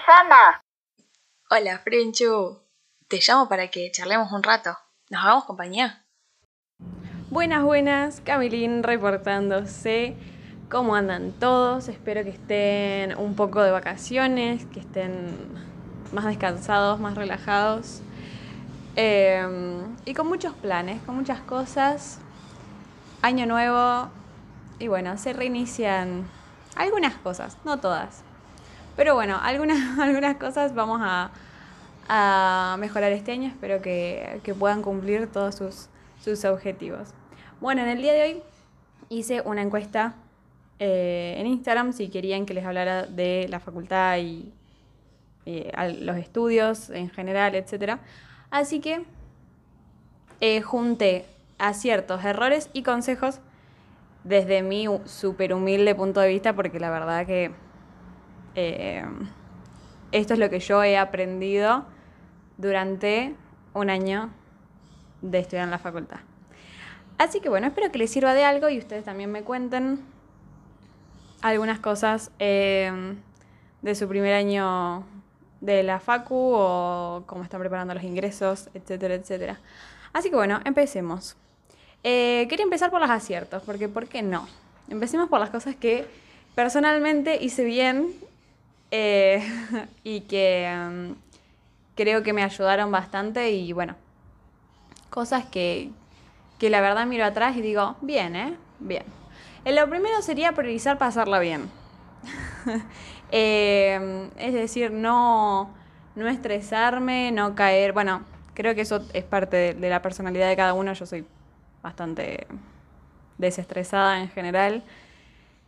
Susana. Hola, Frenchu. Te llamo para que charlemos un rato. ¿Nos hagamos compañía? Buenas, buenas. Camilín reportándose. ¿Cómo andan todos? Espero que estén un poco de vacaciones, que estén más descansados, más relajados. Em, y con muchos planes, con muchas cosas. Año nuevo. Y bueno, se reinician algunas cosas, no todas. Pero bueno, algunas, algunas cosas vamos a, mejorar este año. Espero que, puedan cumplir todos sus, sus, objetivos. Bueno, en el día de hoy hice una encuesta eh, en Instagram si querían que les hablara de la facultad y los estudios en general, etc. Así que eh, junté aciertos, errores y consejos desde mi súper humilde punto de vista, porque la verdad que eh, esto es lo que yo he aprendido durante un año de estudiar en la facultad. Así que bueno, espero que les sirva de algo y ustedes también me cuenten algunas cosas eh, de su primer año de la Facu o cómo están preparando los ingresos, etcétera, etcétera. Así que bueno, empecemos. Eh, quería empezar por los aciertos, porque ¿por qué no? Empecemos por las cosas que personalmente hice bien eh, y que mm, creo que me ayudaron bastante y bueno, cosas que, que la verdad miro atrás y digo, bien, ¿eh? Bien. Eh, lo primero sería priorizar pasarla bien. es decir, no, no estresarme, no caer. Bueno, creo que eso es parte de la personalidad de cada uno. Yo soy bastante desestresada en general.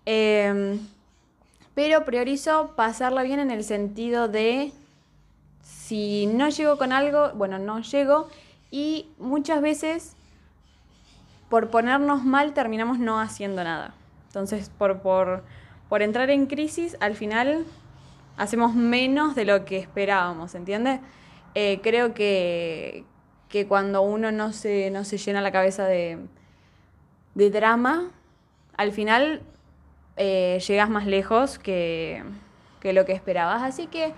Em, pero priorizo pasarla bien en el sentido de si no llego con algo, bueno, no llego y muchas veces por ponernos mal terminamos no haciendo nada. Entonces, por, por, por entrar en crisis, al final hacemos menos de lo que esperábamos, ¿entiendes? Eh, creo que, que cuando uno no se, no se llena la cabeza de, drama, al final eh, llegas más lejos que, lo que esperabas. Así que,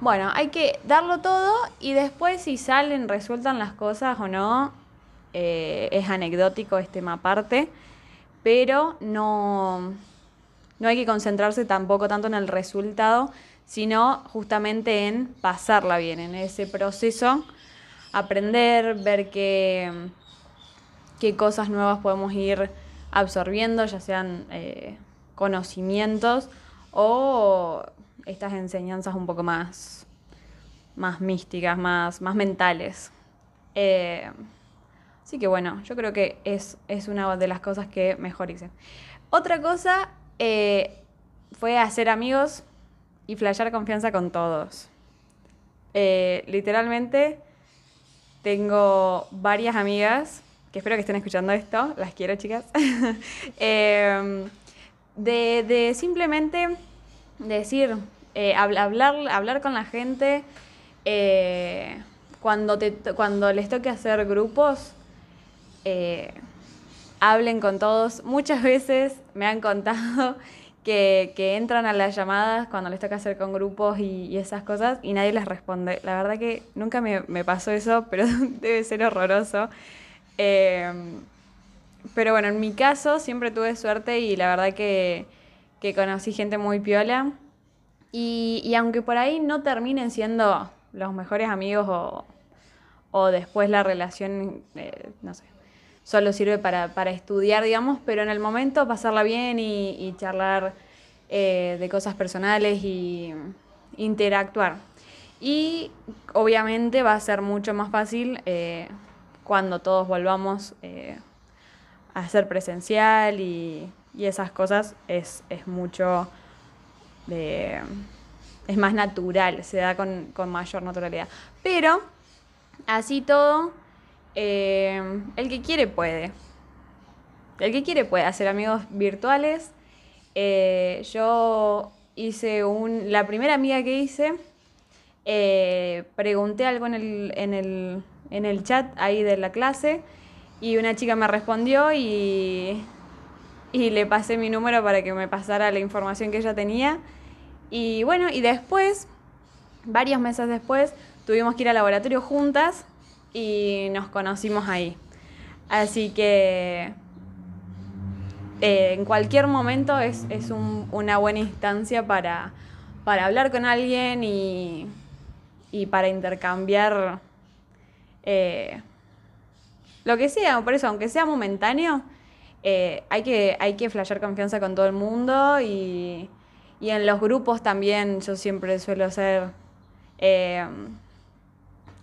bueno, hay que darlo todo y después si salen, resultan las cosas o no, eh, es anecdótico este tema aparte, pero no, no hay que concentrarse tampoco tanto en el resultado, sino justamente en pasarla bien, en ese proceso aprender, ver qué, qué cosas nuevas podemos ir absorbiendo, ya sean eh, conocimientos o estas enseñanzas un poco más, más místicas, más, más mentales. Eh, así que bueno, yo creo que es, es, una de las cosas que mejor hice. Otra cosa eh, fue hacer amigos y flashear confianza con todos. literalmente tengo varias amigas que espero que estén escuchando esto, las quiero chicas, em, de, simplemente decir, eh, hablar, hablar con la gente, eh, cuando, te, cuando les toque hacer grupos, eh, hablen con todos. Muchas veces me han contado que, entran a las llamadas cuando les toca hacer con grupos y, esas cosas y nadie les responde. La verdad que nunca me, pasó eso, pero debe ser horroroso. Em, pero bueno, en mi caso siempre tuve suerte y la verdad que, conocí gente muy piola. Y, aunque por ahí no terminen siendo los mejores amigos o, después la relación, eh, no sé, solo sirve para, estudiar, digamos, pero en el momento pasarla bien y, charlar eh, de cosas personales y interactuar. Y obviamente va a ser mucho más fácil eh, cuando todos volvamos eh, a ser presencial y, esas cosas, es, mucho de, es más natural, se da con, con mayor naturalidad. Pero así todo eh, el que quiere puede. El que quiere puede hacer amigos virtuales. Eh, yo hice un. La primera amiga que hice, pregunté algo en el, en, el, en el chat ahí de la clase y una chica me respondió y, y le pasé mi número para que me pasara la información que ella tenía. Y bueno, y después, varios meses después, tuvimos que ir al laboratorio juntas y nos conocimos ahí. Así que eh, en cualquier momento es, una buena instancia para, hablar con alguien y, para intercambiar eh, lo que sea, por eso, aunque sea momentáneo, eh, hay, que, hay que confianza con todo el mundo y, y en los grupos también yo siempre suelo ser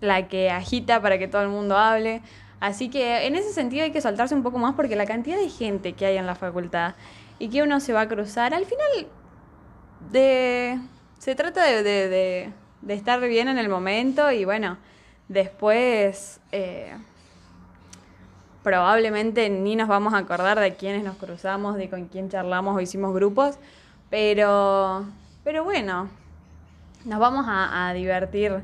la que agita para que todo el mundo hable. Así que en ese sentido hay que soltarse un poco más porque la cantidad de gente que hay en la facultad y que uno se va a cruzar, al final de, se trata de, estar bien en el momento y bueno, después eh, probablemente ni nos vamos a acordar de quiénes nos cruzamos, de con quién charlamos o hicimos grupos, pero, pero bueno, nos vamos a, divertir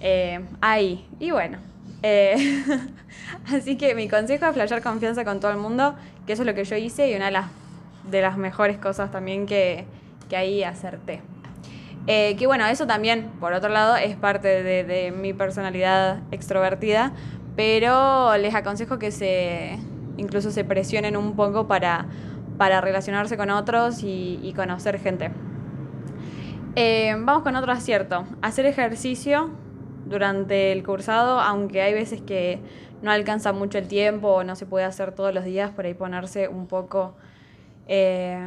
eh, ahí. Y bueno, eh, así que mi consejo es flashear confianza con todo el mundo, que eso es lo que yo hice y una de las, de las mejores cosas también que, ahí acerté. Eh, que bueno, eso también, por otro lado, es parte de, mi personalidad extrovertida, pero les aconsejo que se incluso se presionen un poco para, para relacionarse con otros y, conocer gente. Eh, vamos con otro acierto, hacer ejercicio durante el cursado, aunque hay veces que no alcanza mucho el tiempo o no se puede hacer todos los días, por ahí ponerse un poco eh,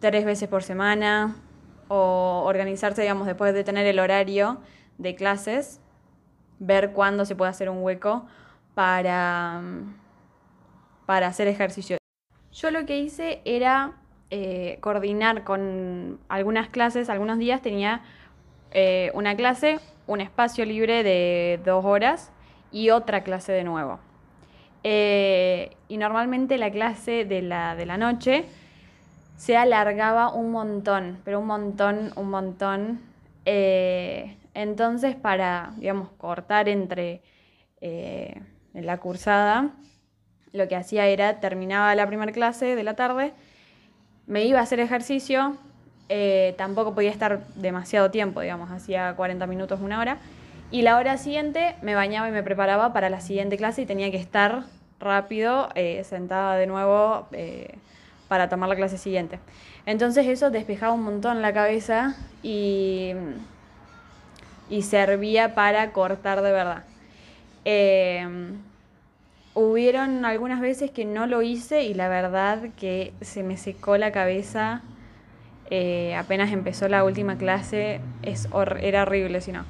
tres veces por semana o organizarse, digamos, después de tener el horario de clases, ver cuándo se puede hacer un hueco para, para hacer ejercicio. Yo lo que hice era eh, coordinar con algunas clases, algunos días tenía eh, una clase, un espacio libre de dos horas y otra clase de nuevo. Eh, y normalmente la clase de la, de la noche se alargaba un montón, pero un montón, un montón. Eh, entonces, para, digamos, cortar entre eh, la cursada, lo que hacía era, terminaba la primera clase de la tarde, me iba a hacer ejercicio, eh, tampoco podía estar demasiado tiempo, digamos, hacía 40 minutos, una hora. Y la hora siguiente me bañaba y me preparaba para la siguiente clase y tenía que estar rápido, sentada de nuevo para tomar la clase siguiente. Entonces eso despejaba un montón la cabeza y, y servía para cortar de verdad. hubieron algunas veces que no lo hice y la verdad que se me secó la cabeza eh, apenas empezó la última clase, es era horrible si no.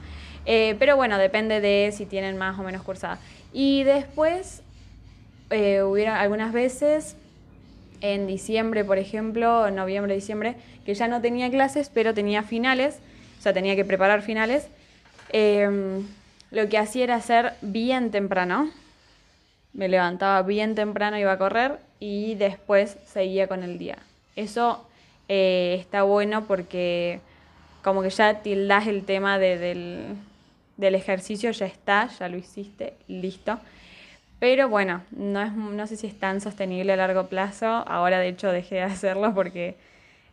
Eh, pero bueno, depende de si tienen más o menos cursada. Y después eh, hubieron algunas veces, en diciembre, por ejemplo, noviembre, diciembre, que ya no tenía clases, pero tenía finales, o sea, tenía que preparar finales. Em, lo que hacía era hacer bien temprano. Me levantaba bien temprano, iba a correr y después seguía con el día. Eso eh, está bueno porque como que ya tildas el tema del, ejercicio, ya está, ya lo hiciste, listo. Pero bueno, no, es, no sé si es tan sostenible a largo plazo. Ahora de hecho dejé de hacerlo porque,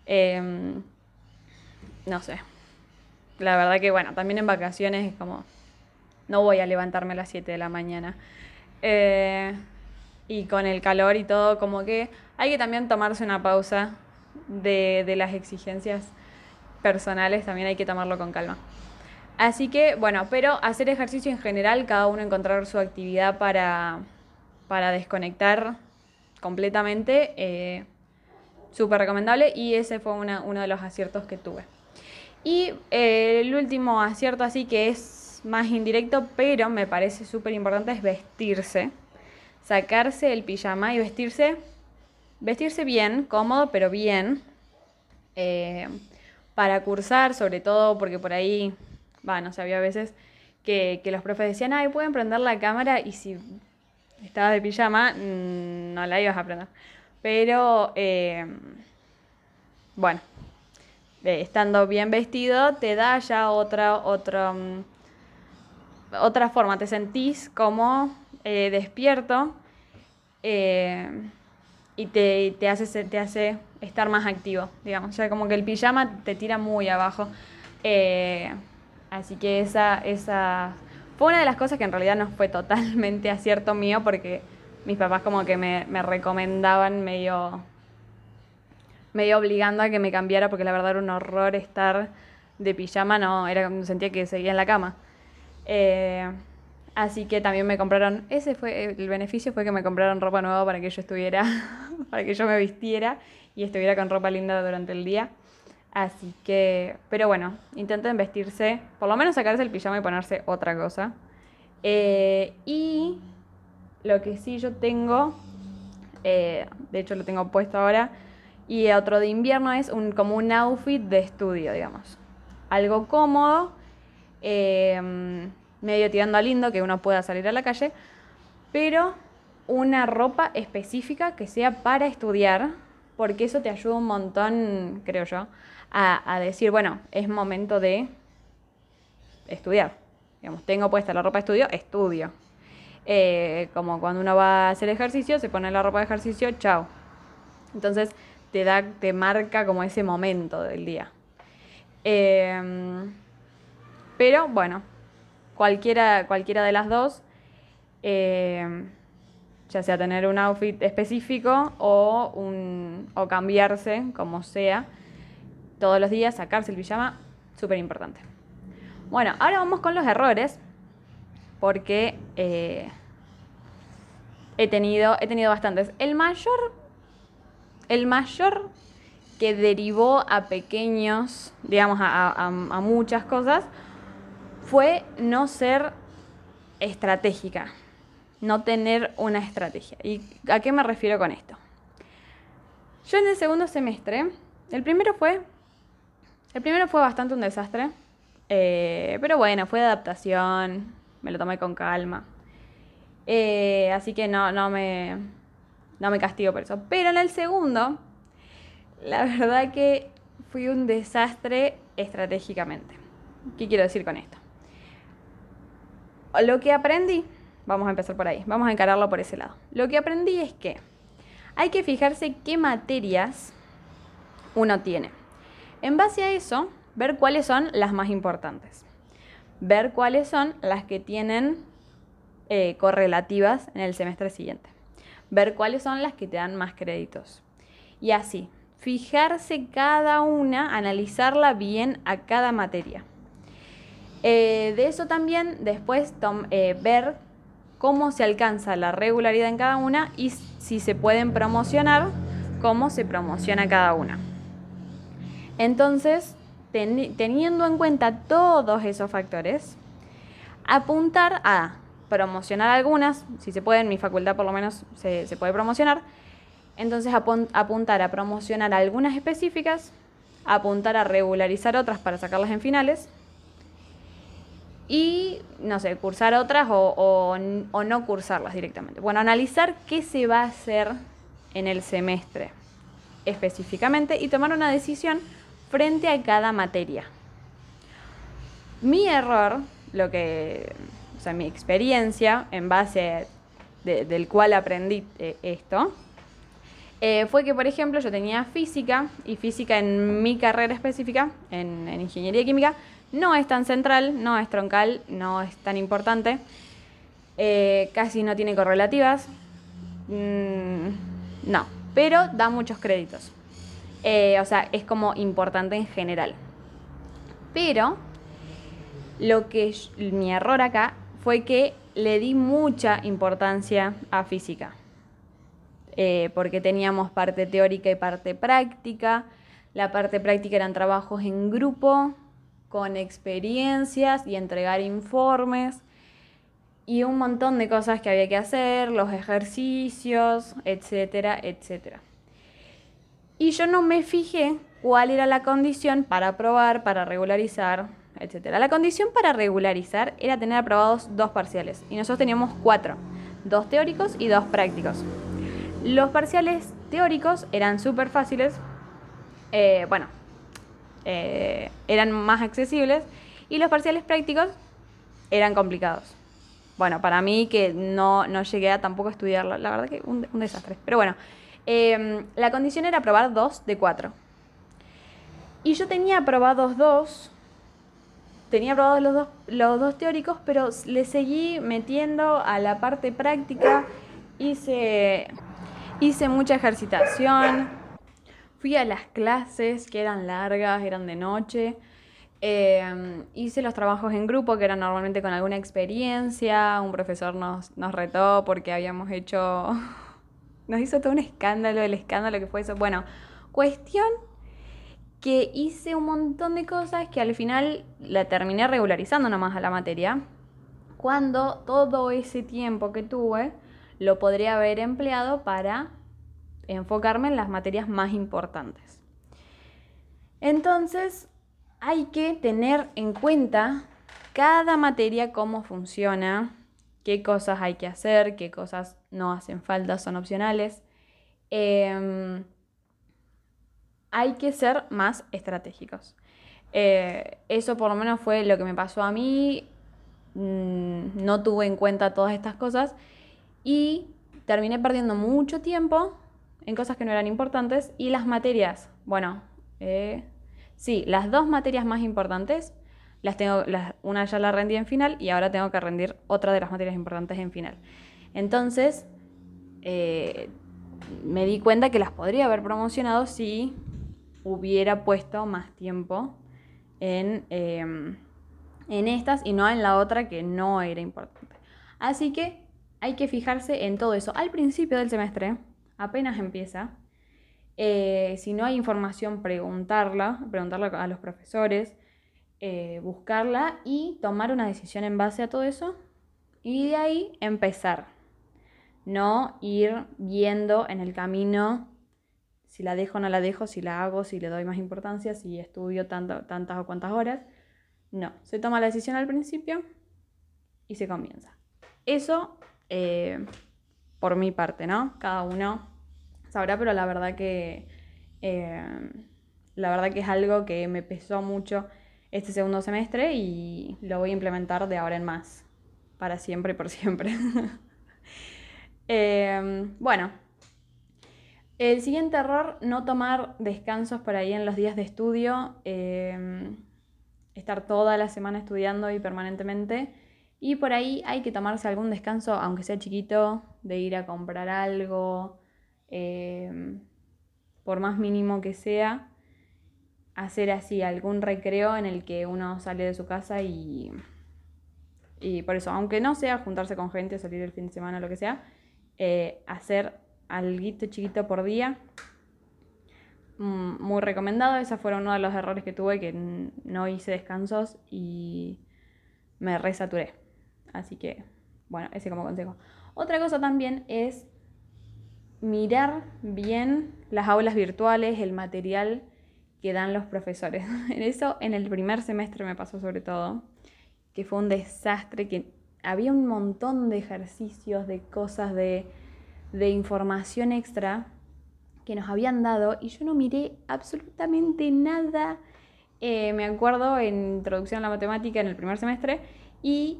em, no sé. La verdad que bueno, también en vacaciones es como, no voy a levantarme a las 7 de la mañana. Eh, y con el calor y todo, como que hay que también tomarse una pausa de, las exigencias personales también hay que tomarlo con calma. Así que, bueno, pero hacer ejercicio en general, cada uno encontrar su actividad para, para desconectar completamente, eh, súper recomendable y ese fue uno de los aciertos que tuve. Y eh, el último acierto así que es más indirecto, pero me parece súper importante, es vestirse. Sacarse el pijama y vestirse vestirse bien, cómodo, pero bien, eh, para cursar, sobre todo porque por ahí, bueno, no sé, había veces que, los profes decían, ay, pueden prender la cámara y si estabas de pijama, mm, no la ibas a prender. Pero, eh, bueno, eh, estando bien vestido, te da ya otra, otra, mm, otra forma, te sentís como despierto y te, te, hace, te hace estar más activo, digamos. O sea, como que el pijama te tira muy abajo. Así que esa, esa fue una de las cosas que en realidad no fue totalmente acierto mío porque mis papás como que me, me recomendaban medio, medio obligando a que me cambiara porque la verdad era un horror estar de pijama, no, era sentía que seguía en la cama. Eh, así que también me compraron, ese fue el beneficio fue que me compraron ropa nueva para que yo estuviera, para que yo me vistiera y estuviera con ropa linda durante el día. Así que, pero bueno, intenten vestirse, por lo menos sacarse el pijama y ponerse otra cosa. Eh, y lo que sí yo tengo, eh, de hecho lo tengo puesto ahora, y otro de invierno es un, como un outfit de estudio, digamos. Algo cómodo, em, medio tirando a lindo, que uno pueda salir a la calle, pero una ropa específica que sea para estudiar, porque eso te ayuda un montón, creo yo, a, decir, bueno, es momento de estudiar. Digamos, tengo puesta la ropa de estudio, estudio. Eh, como cuando uno va a hacer ejercicio, se pone la ropa de ejercicio, chao. Entonces te da, te marca como ese momento del día. Em, pero bueno, cualquiera, cualquiera de las dos, em, ya sea tener un outfit específico o, un, o cambiarse, como sea, todos los días, sacarse el pijama, súper importante. Bueno, ahora vamos con los errores, porque eh, he, tenido, he tenido bastantes. El mayor, el mayor que derivó a pequeños, digamos, a, a muchas cosas, fue no ser estratégica, no tener una estrategia. ¿Y a qué me refiero con esto? Yo en el segundo semestre, el primero fue el primero fue bastante un desastre, eh, pero bueno, fue de adaptación, me lo tomé con calma. Eh, así que no, no, me, no me castigo por eso. Pero en el segundo, la verdad que fui un desastre estratégicamente. ¿Qué quiero decir con esto? Lo que aprendí, vamos a empezar por ahí, vamos a encararlo por ese lado. Lo que aprendí es que hay que fijarse qué materias uno tiene. En base a eso, ver cuáles son las más importantes. Ver cuáles son las que tienen eh, correlativas en el semestre siguiente. Ver cuáles son las que te dan más créditos. Y así, fijarse cada una, analizarla bien a cada materia. Eh, de eso también después eh, ver cómo se alcanza la regularidad en cada una y si se pueden promocionar, cómo se promociona cada una. Entonces, teniendo en cuenta todos esos factores, apuntar a promocionar algunas, si se puede, en mi facultad por lo menos se, puede promocionar, entonces apuntar a promocionar algunas específicas, apuntar a regularizar otras para sacarlas en finales y, no sé, cursar otras o, o no cursarlas directamente. Bueno, analizar qué se va a hacer en el semestre específicamente y tomar una decisión frente a cada materia. Mi error, lo que, o sea, mi experiencia en base del cual aprendí eh, esto, eh, fue que, por ejemplo, yo tenía física y física en mi carrera específica, en, ingeniería química, no es tan central, no es troncal, no es tan importante, eh, casi no tiene correlativas, mm, no, pero da muchos créditos. Eh, o sea, es como importante en general. Pero lo que mi error acá fue que le di mucha importancia a física. Eh, porque teníamos parte teórica y parte práctica. La parte práctica eran trabajos en grupo, con experiencias y entregar informes y un montón de cosas que había que hacer, los ejercicios, etcétera, etcétera. Y yo no me fijé cuál era la condición para aprobar, para regularizar, etc. La condición para regularizar era tener aprobados dos parciales y nosotros teníamos cuatro, dos teóricos y dos prácticos. Los parciales teóricos eran súper fáciles, eh, bueno, eh, eran más accesibles y los parciales prácticos eran complicados. Bueno, para mí que no, no llegué a tampoco estudiarlo, la verdad que un, un desastre. Pero bueno, Em, la condición era aprobar dos de cuatro. Y yo tenía aprobados dos, tenía aprobados los dos, los dos teóricos, pero le seguí metiendo a la parte práctica, hice, hice mucha ejercitación, fui a las clases que eran largas, eran de noche. Em, hice los trabajos en grupo, que eran normalmente con alguna experiencia. Un profesor nos, nos retó porque habíamos hecho. Nos hizo todo un escándalo, el escándalo que fue eso. Bueno, cuestión que hice un montón de cosas que al final la terminé regularizando nomás a la materia. Cuando todo ese tiempo que tuve lo podría haber empleado para enfocarme en las materias más importantes. Entonces, hay que tener en cuenta cada materia cómo funciona, qué cosas hay que hacer, qué cosas no hacen falta, son opcionales. Em, hay que ser más estratégicos. Eh, eso por lo menos fue lo que me pasó a mí. Mm, no tuve en cuenta todas estas cosas y terminé perdiendo mucho tiempo en cosas que no eran importantes y las materias, bueno, eh, Sí, las dos materias más importantes, las tengo, una ya la rendí en final y ahora tengo que rendir otra de las materias importantes en final. Entonces, eh, me di cuenta que las podría haber promocionado si hubiera puesto más tiempo en, em, en estas y no en la otra que no era importante. Así que hay que fijarse en todo eso. Al principio del semestre, apenas empieza, eh, si no hay información, preguntarla, preguntarla a los profesores, eh, buscarla y tomar una decisión en base a todo eso y de ahí empezar. No ir viendo en el camino si la dejo o no la dejo, si la hago, si le doy más importancia, si estudio tantas o cuantas horas. No, se toma la decisión al principio y se comienza. Eso eh, por mi parte, ¿no? Cada uno sabrá, pero la verdad que eh, la verdad que es algo que me pesó mucho este segundo semestre y lo voy a implementar de ahora en más, para siempre y por siempre. Em, bueno, el siguiente error, no tomar descansos por ahí en los días de estudio, em, estar toda la semana estudiando y permanentemente. Y por ahí hay que tomarse algún descanso, aunque sea chiquito, de ir a comprar algo, Em, por más mínimo que sea, hacer así algún recreo en el que uno sale de su casa y, y por eso, aunque no sea juntarse con gente, salir el fin de semana, lo que sea, eh, hacer algo chiquito por día. Mm, muy recomendado, ese fue uno de los errores que tuve, que no hice descansos y me resaturé. Así que, bueno, ese como consejo. Otra cosa también es mirar bien las aulas virtuales, el material que dan los profesores. En eso en el primer semestre me pasó sobre todo, que fue un desastre, que había un montón de ejercicios, de cosas, de, información extra que nos habían dado y yo no miré absolutamente nada. Eh, me acuerdo en introducción a la matemática en el primer semestre y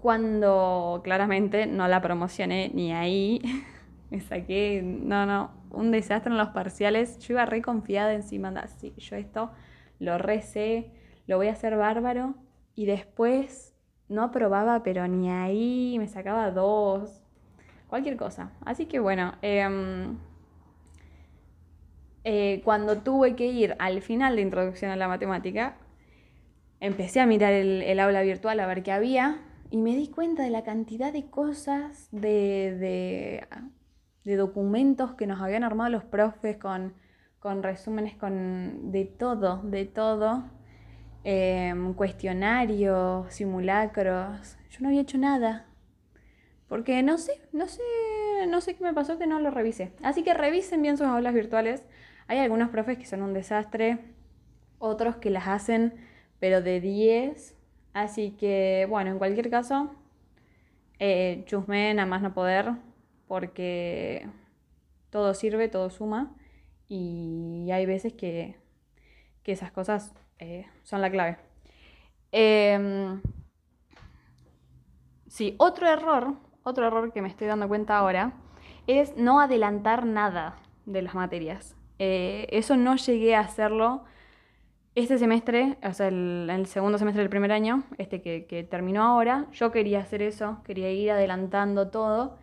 cuando claramente no la promocioné ni ahí, Me saqué, no, no, un desastre en los parciales. Yo iba re confiada encima, así, yo esto lo recé, lo voy a hacer bárbaro. Y después no aprobaba, pero ni ahí, me sacaba dos, cualquier cosa. Así que bueno, em, eh, cuando tuve que ir al final de introducción a la matemática, empecé a mirar el, el aula virtual a ver qué había y me di cuenta de la cantidad de cosas, de, de de documentos que nos habían armado los profes con, resúmenes con, de todo, de todo. Em, cuestionarios, simulacros. Yo no había hecho nada. Porque no sé, no sé, no sé qué me pasó que no lo revisé. Así que revisen bien sus aulas virtuales. Hay algunos profes que son un desastre, otros que las hacen, pero de 10. Así que, bueno, en cualquier caso, eh, chusmen a más no poder porque todo sirve, todo suma y hay veces que, esas cosas eh, son la clave. Em, sí, otro error, otro error que me estoy dando cuenta ahora es no adelantar nada, de las materias. Eh, eso no llegué a hacerlo este semestre, o sea, el, el segundo semestre del primer año, este que, que, terminó ahora, yo quería hacer eso, quería ir adelantando todo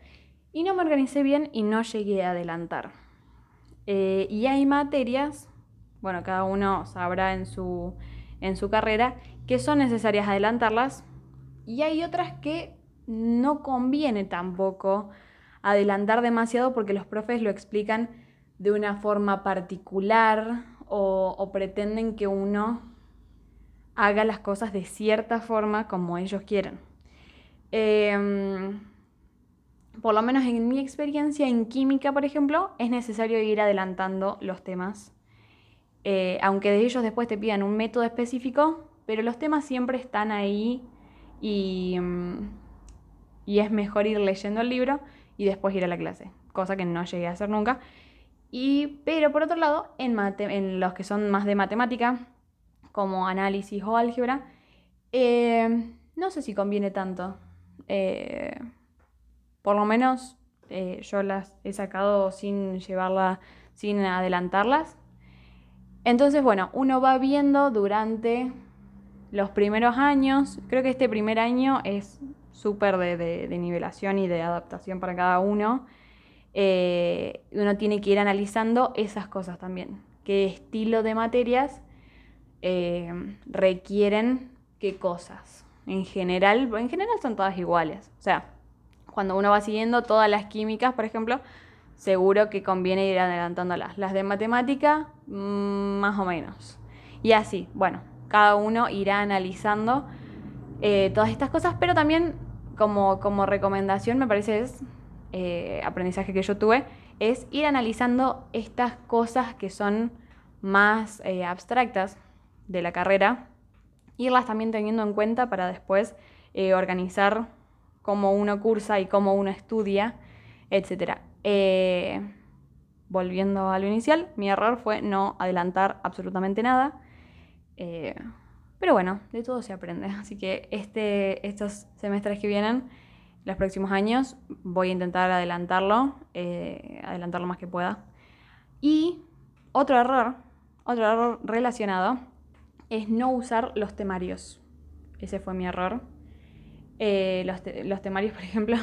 y no me organicé bien y no llegué a adelantar. Eh, y hay materias, bueno, cada uno sabrá en su, en su carrera, que son necesarias adelantarlas y hay otras que no conviene tampoco adelantar demasiado porque los profes lo explican de una forma particular o, pretenden que uno haga las cosas de cierta forma como ellos quieren. Em, por lo menos en mi experiencia en química, por ejemplo, es necesario ir adelantando los temas. Eh, aunque de ellos después te pidan un método específico, pero los temas siempre están ahí y, mm, y es mejor ir leyendo el libro y después ir a la clase, cosa que no llegué a hacer nunca. Y, pero por otro lado, en, en los que son más de matemática, como análisis o álgebra, eh, no sé si conviene tanto. Eh, por lo menos eh, yo las he sacado sin llevarla, sin adelantarlas. Entonces, bueno, uno va viendo durante los primeros años. Creo que este primer año es súper de, nivelación y de adaptación para cada uno. Eh, uno tiene que ir analizando esas cosas también. ¿Qué estilo de materias eh, requieren qué cosas? En general, en general son todas iguales. O sea, cuando uno va siguiendo todas las químicas, por ejemplo, seguro que conviene ir adelantándolas. Las de matemática, mm, más o menos. Y así, bueno, cada uno irá analizando eh, todas estas cosas, pero también como, como recomendación, me parece es eh, aprendizaje que yo tuve, es ir analizando estas cosas que son más eh, abstractas de la carrera, irlas también teniendo en cuenta para después organizar cómo uno cursa y cómo uno estudia, etc. volviendo a lo inicial, mi error fue no adelantar absolutamente nada. Eh, pero bueno, de todo se aprende. Así que este, estos semestres que vienen, los próximos años, voy a intentar adelantarlo, eh, adelantarlo más que pueda. Y otro error, otro error relacionado, es no usar los temarios. Ese fue mi error. Eh, los, los, temarios, por ejemplo,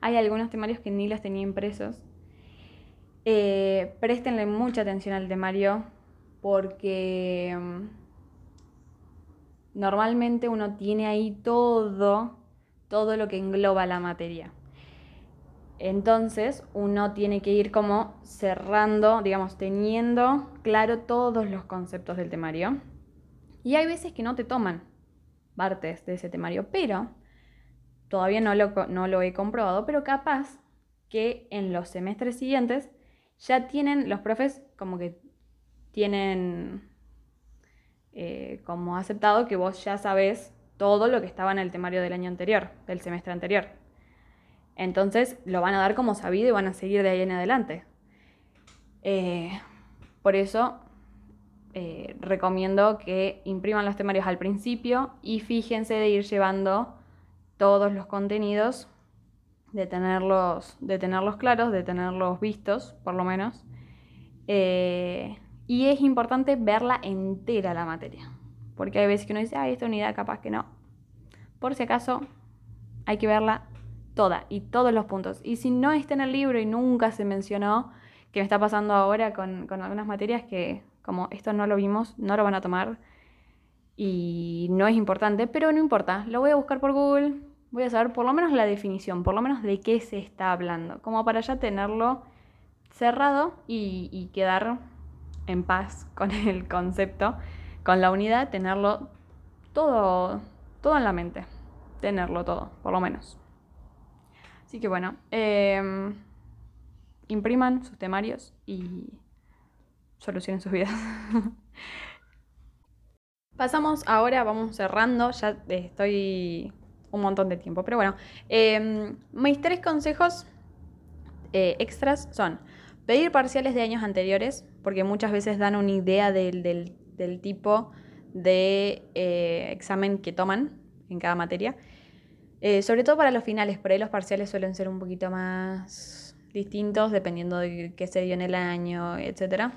hay algunos temarios que ni los tenía impresos. Eh, préstenle mucha atención al temario porque mm, normalmente uno tiene ahí todo, todo lo que engloba la materia. Entonces uno tiene que ir como cerrando, digamos, teniendo claro todos los conceptos del temario. Y hay veces que no te toman partes de ese temario, pero todavía no lo, he comprobado, pero capaz que en los semestres siguientes ya tienen los profes como que tienen eh, como aceptado que vos ya sabés todo lo que estaba en el temario del año anterior, del semestre anterior. Entonces lo van a dar como sabido y van a seguir de ahí en adelante. Eh, por eso eh, recomiendo que impriman los temarios al principio y fíjense de ir llevando todos los contenidos, de tenerlos, de tenerlos claros, de tenerlos vistos, por lo menos. Y es importante verla entera la materia. Porque hay veces que uno dice, ay, esta unidad capaz que no. Por si acaso, hay que verla toda y todos los puntos. Y si no está en el libro y nunca se mencionó, que me está pasando ahora con, con algunas materias que como esto no lo vimos, no lo van a tomar y no es importante, pero no importa, lo voy a buscar por Google, voy a saber por lo menos la definición, por lo menos de qué se está hablando, como para ya tenerlo cerrado y, quedar en paz con el concepto, con la unidad, tenerlo todo, todo en la mente, tenerlo todo, por lo menos. Así que bueno, em, impriman sus temarios y solucionen sus vidas. Pasamos ahora, vamos cerrando, ya estoy un montón de tiempo, pero bueno, em, mis tres consejos eh, extras son pedir parciales de años anteriores, porque muchas veces dan una idea del, tipo de eh, examen que toman en cada materia. Eh, sobre todo para los finales, por ahí los parciales suelen ser un poquito más distintos dependiendo de qué se dio en el año, etcétera,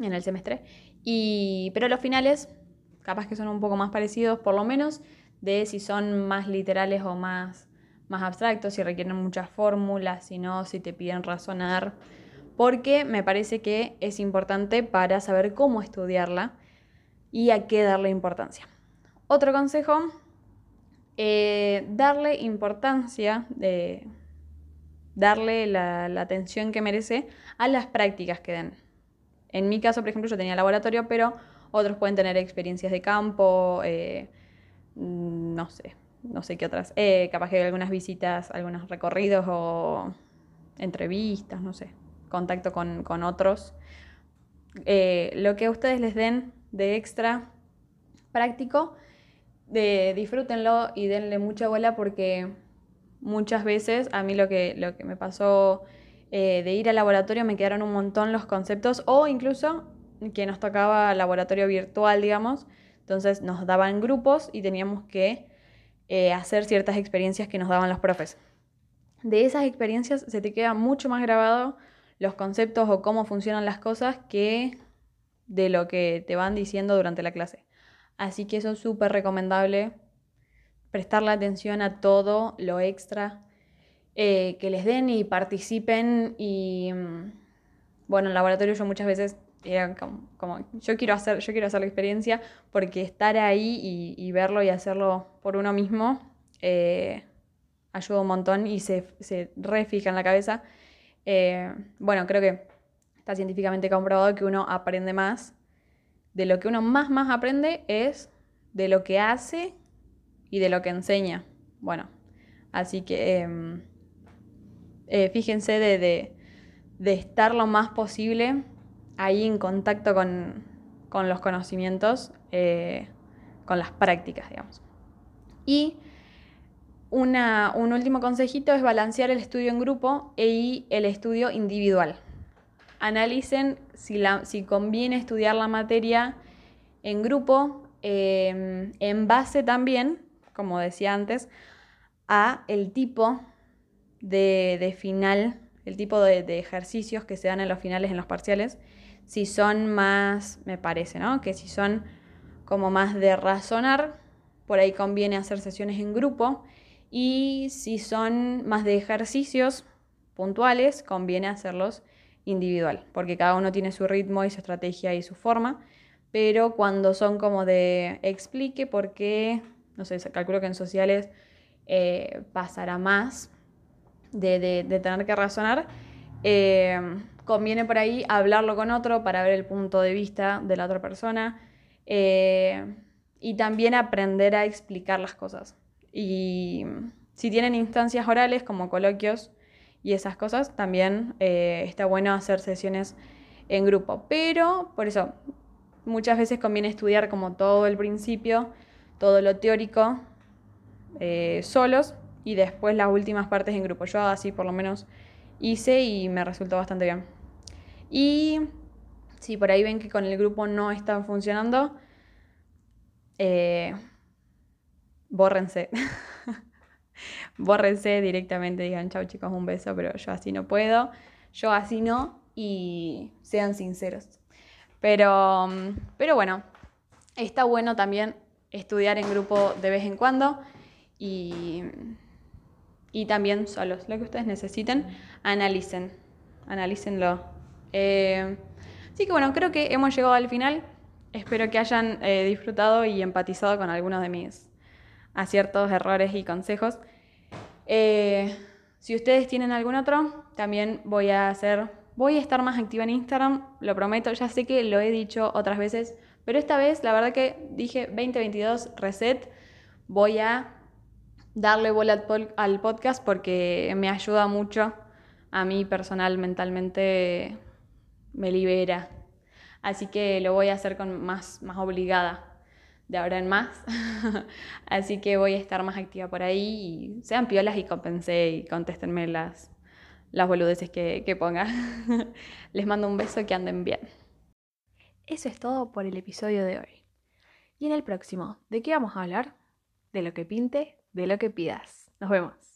en el semestre. Y, pero los finales, capaz que son un poco más parecidos, por lo menos, de si son más literales o más, más abstractos, si requieren muchas fórmulas, si no, si te piden razonar, porque me parece que es importante para saber cómo estudiarla y a qué darle importancia. Otro consejo, eh, darle importancia, de, darle la, atención que merece a las prácticas que den. En mi caso, por ejemplo, yo tenía laboratorio, pero otros pueden tener experiencias de campo, eh, no sé, no sé qué otras. Eh, capaz que algunas visitas, algunos recorridos o entrevistas, no sé, contacto con, otros. lo que a ustedes les den de extra práctico, de, disfrútenlo y denle mucha bola porque muchas veces a mí lo que, lo que me pasó eh, de ir al laboratorio me quedaron un montón los conceptos o incluso que nos tocaba laboratorio virtual, digamos, entonces nos daban grupos y teníamos que eh, hacer ciertas experiencias que nos daban los profes. De esas experiencias se te queda mucho más grabado los conceptos o cómo funcionan las cosas que de lo que te van diciendo durante la clase. Así que eso es súper recomendable, prestarle atención a todo lo extra eh, que les den y participen. Y mm, bueno, en laboratorio yo muchas veces yo quiero hacer, yo quiero hacer la experiencia porque estar ahí y, verlo y hacerlo por uno mismo eh, ayuda un montón y se, se refija en la cabeza. Eh, bueno, creo que está científicamente comprobado que uno aprende más de lo que uno más más aprende es de lo que hace y de lo que enseña. Bueno, así que em, eh, fíjense de, estar lo más posible ahí en contacto con, los conocimientos, eh, con las prácticas, digamos. Y una, un último consejito es balancear el estudio en grupo y el estudio individual analicen si, la, si conviene estudiar la materia en grupo, em, en base también, como decía antes, a el tipo de, final, el tipo de, ejercicios que se dan en los finales, en los parciales, si son más, me parece, ¿no? Que si son como más de razonar, por ahí conviene hacer sesiones en grupo, y si son más de ejercicios puntuales, conviene hacerlos individual, porque cada uno tiene su ritmo y su estrategia y su forma, pero cuando son como de explique por qué, no sé, calculo que en sociales eh, pasará más de, tener que razonar, eh, conviene por ahí hablarlo con otro para ver el punto de vista de la otra persona eh, y también aprender a explicar las cosas. Y si tienen instancias orales como coloquios, y esas cosas, también eh, está bueno hacer sesiones en grupo. Pero, por eso, muchas veces conviene estudiar como todo el principio, todo lo teórico, eh, solos, y después las últimas partes en grupo. Yo así por lo menos hice y me resultó bastante bien. Y si por ahí ven que con el grupo no están funcionando, eh, bórrense. bórrense directamente, digan chao chicos, un beso, pero yo así no puedo, yo así no, y sean sinceros. Pero, pero bueno, está bueno también estudiar en grupo de vez en cuando y, y también solos, lo que ustedes necesiten, analicen, analícenlo. Eh, así que bueno, creo que hemos llegado al final. Espero que hayan eh, disfrutado y empatizado con algunos de mis aciertos, errores y consejos. Eh, si ustedes tienen algún otro, también voy a hacer, voy a estar más activa en Instagram, lo prometo, ya sé que lo he dicho otras veces, pero esta vez la verdad que dije 2022 reset, voy a darle bola al podcast porque me ayuda mucho a mí personal, mentalmente me libera. Así que lo voy a hacer con más, más obligada de ahora en más. Así que voy a estar más activa por ahí y sean piolas y compensé y contéstenme las, las boludeces que, que ponga. Les mando un beso, que anden bien. Eso es todo por el episodio de hoy. Y en el próximo, ¿de qué vamos a hablar? De lo que pinte, de lo que pidas. Nos vemos.